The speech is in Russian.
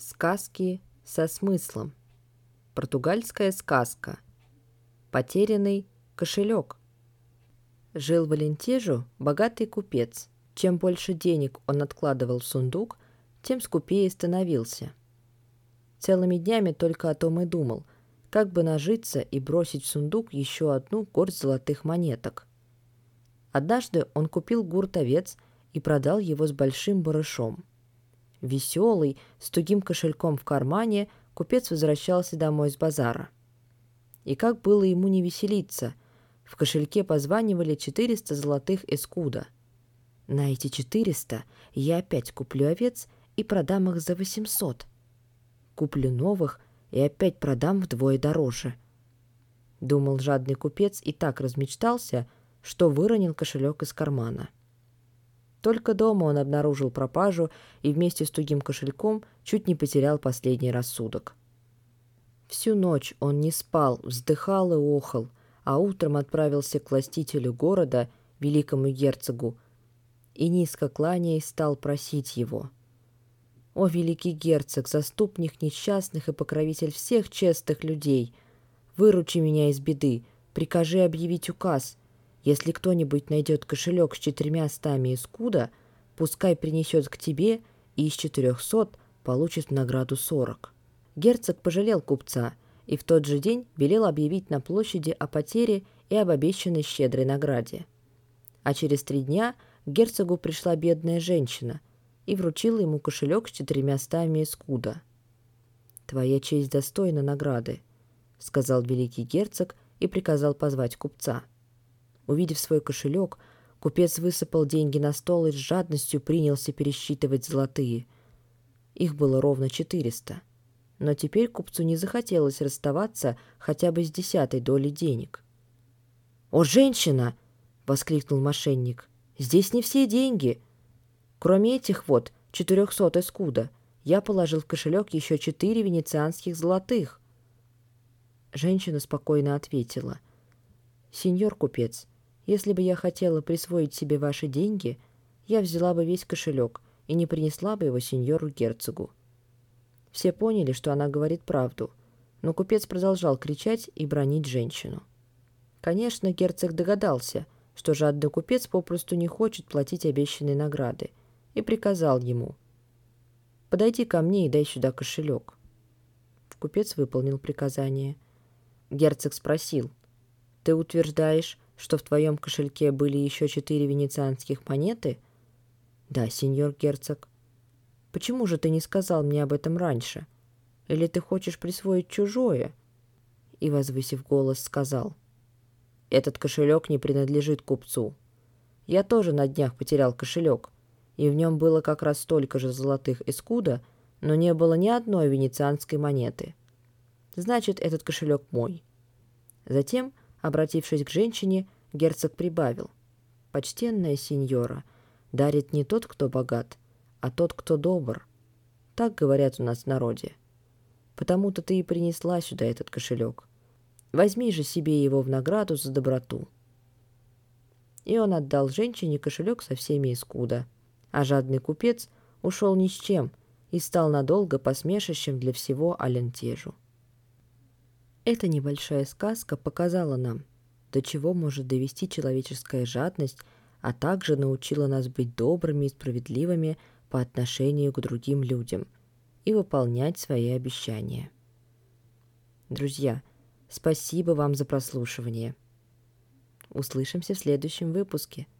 Сказки со смыслом. Португальская сказка. Потерянный кошелек. Жил в Алентежу богатый купец. Чем больше денег он откладывал в сундук, тем скупее становился. Целыми днями только о том и думал, как бы нажиться и бросить в сундук еще одну горсть золотых монеток. Однажды он купил гурт овец и продал его с большим барышом – Веселый, с тугим кошельком в кармане, купец возвращался домой с базара. И как было ему не веселиться, в кошельке позванивали 400 золотых эскуда. На эти 400 я опять куплю овец и продам их за 800. Куплю новых и опять продам вдвое дороже. Думал жадный купец и так размечтался, что выронил кошелек из кармана. Только дома он обнаружил пропажу и вместе с тугим кошельком чуть не потерял последний рассудок. Всю ночь он не спал, вздыхал и охал, а утром отправился к властителю города, великому герцогу, и низко кланяясь стал просить его. «О, великий герцог, заступник несчастных и покровитель всех честных людей, выручи меня из беды, прикажи объявить указ — если кто-нибудь найдет кошелек с четырьмя стами искуда, пускай принесет к тебе и из четырехсот получит награду сорок. Герцог пожалел купца и в тот же день велел объявить на площади о потере и об обещанной щедрой награде. А через три дня к герцогу пришла бедная женщина и вручила ему кошелек с четырьмя стами искуда. «Твоя честь достойна награды», — сказал великий герцог и приказал позвать купца. Увидев свой кошелек, купец высыпал деньги на стол и с жадностью принялся пересчитывать золотые. Их было ровно четыреста. Но теперь купцу не захотелось расставаться хотя бы с десятой долей денег. «О, женщина!» — воскликнул мошенник. «Здесь не все деньги. Кроме этих вот, четырехсот эскуда, я положил в кошелек еще четыре венецианских золотых». Женщина спокойно ответила. «Сеньор купец, — если бы я хотела присвоить себе ваши деньги, я взяла бы весь кошелек и не принесла бы его сеньору-герцогу». Все поняли, что она говорит правду, но купец продолжал кричать и бронить женщину. Конечно, герцог догадался, что жадный купец попросту не хочет платить обещанные награды, и приказал ему «Подойди ко мне и дай сюда кошелек». Купец выполнил приказание. Герцог спросил «Ты утверждаешь, что в твоем кошельке были еще четыре венецианских монеты? Да, сеньор герцог. Почему же ты не сказал мне об этом раньше? Или ты хочешь присвоить чужое? И, возвысив голос, сказал. Этот кошелек не принадлежит купцу. Я тоже на днях потерял кошелек, и в нем было как раз столько же золотых эскуда, но не было ни одной венецианской монеты. Значит, этот кошелек мой. Затем Обратившись к женщине, герцог прибавил. «Почтенная сеньора, дарит не тот, кто богат, а тот, кто добр. Так говорят у нас в народе. Потому-то ты и принесла сюда этот кошелек. Возьми же себе его в награду за доброту». И он отдал женщине кошелек со всеми искуда. А жадный купец ушел ни с чем и стал надолго посмешищем для всего Алентежу. Эта небольшая сказка показала нам, до чего может довести человеческая жадность, а также научила нас быть добрыми и справедливыми по отношению к другим людям и выполнять свои обещания. Друзья, спасибо вам за прослушивание. Услышимся в следующем выпуске –